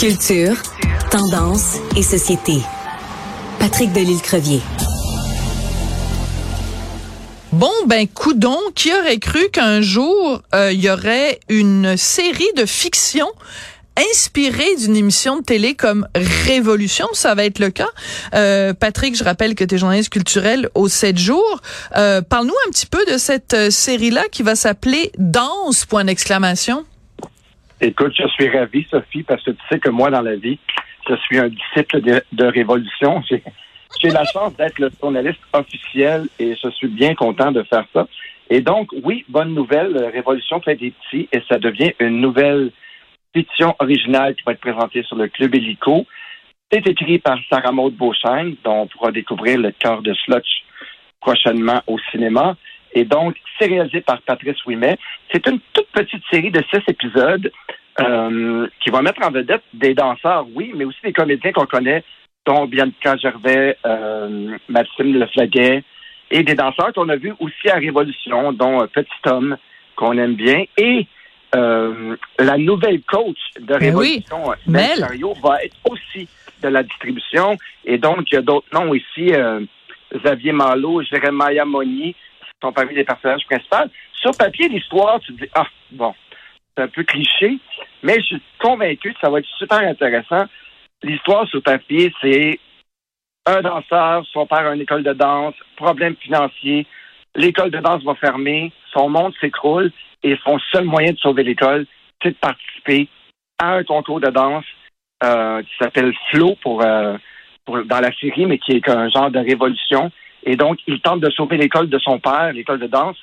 Culture, tendance et société. Patrick Delisle-Crevier. Bon, ben, coudon, qui aurait cru qu'un jour, euh, il y aurait une série de fiction inspirée d'une émission de télé comme Révolution, ça va être le cas. Euh, Patrick, je rappelle que tu es journaliste culturel au 7 jours. Euh, Parle-nous un petit peu de cette série-là qui va s'appeler Danse, point d'exclamation. Écoute, je suis ravi, Sophie, parce que tu sais que moi, dans la vie, je suis un disciple de, Révolution. J'ai la chance d'être le journaliste officiel et je suis bien content de faire ça. Et donc, oui, bonne nouvelle, Révolution fait des petits et ça devient une nouvelle fiction originale qui va être présentée sur le Club Hélico. C'est écrit par Sarah Maud Beauchesne, dont on pourra découvrir le cœur de Slutch prochainement au cinéma. Et donc, c'est réalisé par Patrice Ouimet. C'est une toute petite série de six épisodes euh, qui va mettre en vedette des danseurs, oui, mais aussi des comédiens qu'on connaît, dont Bianca Gervais, euh, Maxime Leflaguet, et des danseurs qu'on a vus aussi à Révolution, dont Petit Homme, qu'on aime bien, et euh, la nouvelle coach de Ben Révolution, oui, Mel va être aussi de la distribution. Et donc, il y a d'autres noms ici, euh, Xavier Malo, Jérémia Monnier, qui sont parmi les personnages principaux. Sur papier, l'histoire, tu te dis, ah, bon, c'est un peu cliché, mais je suis convaincu que ça va être super intéressant. L'histoire sur papier, c'est un danseur, son père a une école de danse, problème financier, l'école de danse va fermer, son monde s'écroule et son seul moyen de sauver l'école, c'est de participer à un concours de danse euh, qui s'appelle Flo pour, euh, pour- dans la série, mais qui est un genre de révolution. Et donc, il tente de sauver l'école de son père, l'école de danse,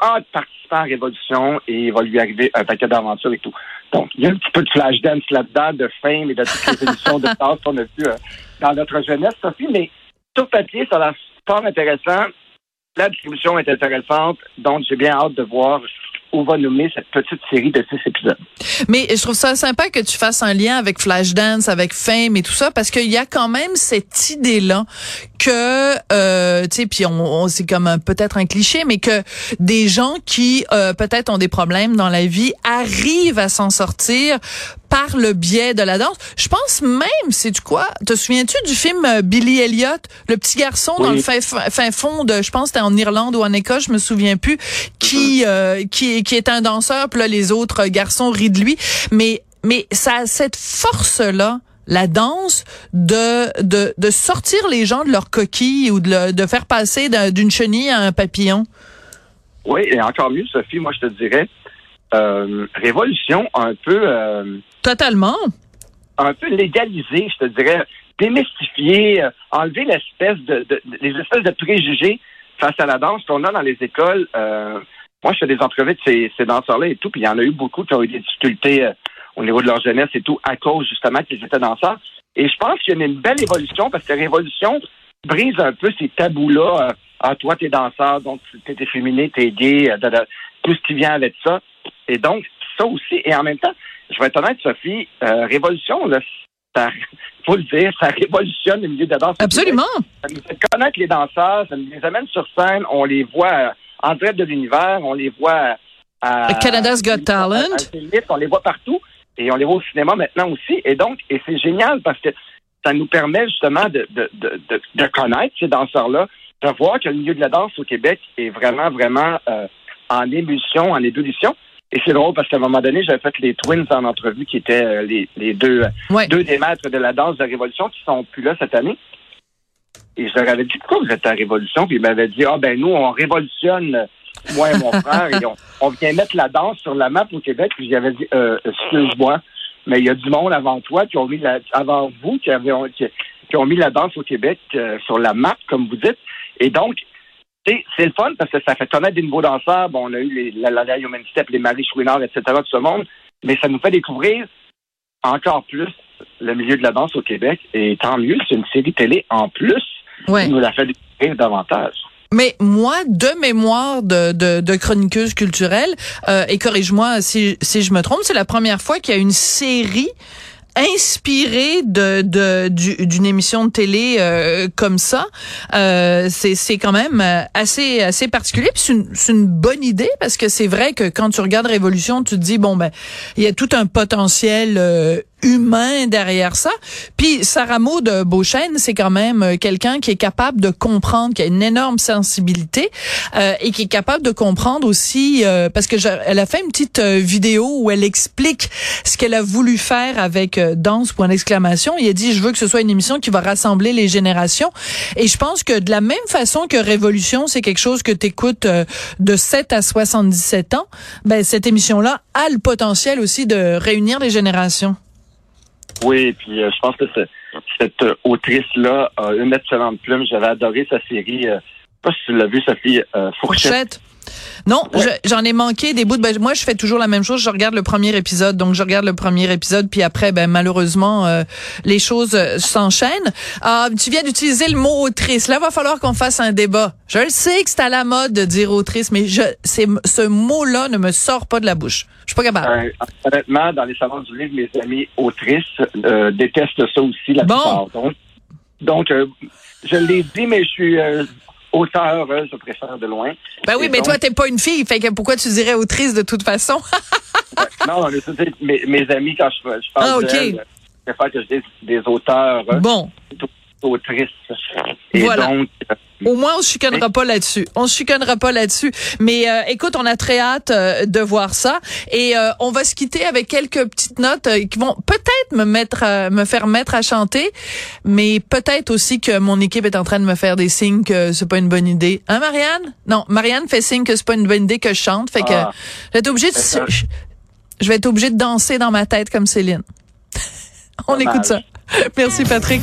en participant à révolution et il va lui arriver un paquet d'aventures et tout. Donc, il y a un petit peu de flash dance là-dedans, de fame et de toutes les émissions de danse qu'on a vues euh, dans notre jeunesse, Sophie, mais sur papier, ça a l'air fort intéressant. La distribution est intéressante, donc j'ai bien hâte de voir où va nommer cette petite série de six épisodes. Mais je trouve ça sympa que tu fasses un lien avec Flashdance, avec Fame et tout ça, parce qu'il y a quand même cette idée-là que, euh, tu sais, puis on, on- c'est comme peut-être un cliché, mais que des gens qui euh, peut-être ont des problèmes dans la vie arrivent à s'en sortir par le biais de la danse. Je pense même, c'est du quoi? Te souviens-tu du film euh, Billy Elliot, le petit garçon dans le fin, fin fond de, je pense, c'était en Irlande ou en Écosse, je me souviens plus, qui euh, qui qui est un danseur, puis là les autres garçons rient de lui, mais mais ça a cette force là la danse de, de de sortir les gens de leur coquille ou de, le- de faire passer d'un- d'une chenille à un papillon. Oui, et encore mieux, Sophie, moi je te dirais, euh, Révolution un peu euh, Totalement. un peu légalisé, je te dirais, démystifier, euh, enlever l'espèce de, de- les espèces de préjugés face à la danse qu'on a dans les écoles. Moi, je fais des entrevues de ces, ces danseurs-là et tout, puis il y en a eu beaucoup qui ont eu des difficultés au niveau de leur jeunesse et tout, à cause justement qu'ils étaient danseurs. Et je pense qu'il y a une belle évolution parce que la révolution brise un peu ces tabous-là. euh, ah, toi, t'es danseur, donc t'es efféminé, t'es gay, euh, da, da, tout ce qui vient avec ça. Et donc, ça aussi. Et en même temps, je vais être honnête, Sophie, euh, révolution, là, ça, faut le dire, ça révolutionne le milieu de la danse. Absolument. Ça nous fait connaître les danseurs, ça nous les amène sur scène, on les voit en direct de l'univers, on les voit à... Canada's Got Talent. à- à Zénith, on les voit partout et on les voit au cinéma maintenant aussi. Et donc, et c'est génial parce que ça nous permet justement de, de, de, de, de connaître ces danseurs-là, de voir que le milieu de la danse au Québec est vraiment, vraiment euh, en ébullition, en ébullition. Et c'est drôle parce qu'à un moment donné, j'avais fait les Twins en entrevue qui étaient euh, les, les deux, euh, Ouais. deux des maîtres de la danse de Révolution qui sont plus là cette année. Et je leur avais dit, pourquoi vous êtes à Révolution? Puis ils m'avaient dit, ah ben nous, on révolutionne, moi et mon frère, et on, on vient mettre la danse sur la map au Québec. Puis j'avais dit, euh, excuse-moi, mais il y a du monde avant toi qui ont mis la, avant vous, qui, avaient, qui, qui ont mis la danse au Québec euh, sur la map, comme vous dites. Et donc, c'est le fun parce que ça fait connaître des nouveaux danseurs. Bon, on a eu les, la Lala Human Step, les Marie Chouinard, etc., tout ce monde. Mais ça nous fait découvrir encore plus le milieu de la danse au Québec. Et tant mieux, c'est une série télé en plus Ouais. qui nous la fait découvrir davantage. Mais moi, de mémoire de, de, de chroniqueuse culturelle, euh, et corrige-moi si, si je me trompe, c'est la première fois qu'il y a une série inspirée de de du- d'une émission de télé euh, comme ça. Euh, c'est c'est quand même euh, assez assez particulier. C'est une une bonne idée parce que c'est vrai que quand tu regardes Révolution, tu te dis bon ben il y a tout un potentiel euh, humain derrière ça. Puis Sarah Maud Beauchesne, c'est quand même euh, quelqu'un qui est capable de comprendre, qui a une énorme sensibilité euh, et qui est capable de comprendre aussi euh, parce que elle a fait une petite vidéo où elle explique ce qu'elle a voulu faire avec Danse. Il a dit je veux que ce soit une émission qui va rassembler les générations et je pense que de la même façon que Révolution, c'est quelque chose que tu écoutes de 7 à 77 ans, ben cette émission là a le potentiel aussi de réunir les générations. Oui, puis euh, je pense que cette euh, autrice-là a une excellente plume. J'avais adoré sa série. Euh, je sais pas si tu l'as vu, Sophie euh, Fourchette. Fourchette. Non, j'en ai manqué des bouts. De, ben, moi, je fais toujours la même chose. Je regarde le premier épisode, donc je regarde le premier épisode, puis après, ben malheureusement, euh, les choses euh, s'enchaînent. Ah, tu viens d'utiliser le mot autrice. Là, va falloir qu'on fasse un débat. Je le sais que c'est à la mode de dire autrice, mais je, ce mot-là ne me sort pas de la bouche. Je suis pas capable. Euh, honnêtement, dans les salons du livre, mes amis autrices détestent ça aussi la bon. plupart. Donc, je l'ai dit, mais je suis auteur, je préfère de loin. Ben oui, mais toi, t'es pas une fille, fait que pourquoi tu dirais autrice de toute façon? non, mes, mes amis, quand je, je parle ah, okay. je préfère que je dise des auteurs. Bon. Et voilà. donc, euh, au moins, on se chicanera pas là-dessus. On se chicanera pas là-dessus. Mais euh, écoute, on a très hâte euh, de voir ça. Et euh, on va se quitter avec quelques petites notes qui vont peut-être me mettre, me faire mettre à chanter, mais peut-être aussi que mon équipe est en train de me faire des signes que c'est pas une bonne idée. Hein, Marianne? Non, Marianne fait signe que c'est pas une bonne idée que je chante. Fait que ah. je vais être obligée de, je, vais être obligée de danser dans ma tête comme Céline. on écoute ça. Merci, Patrick.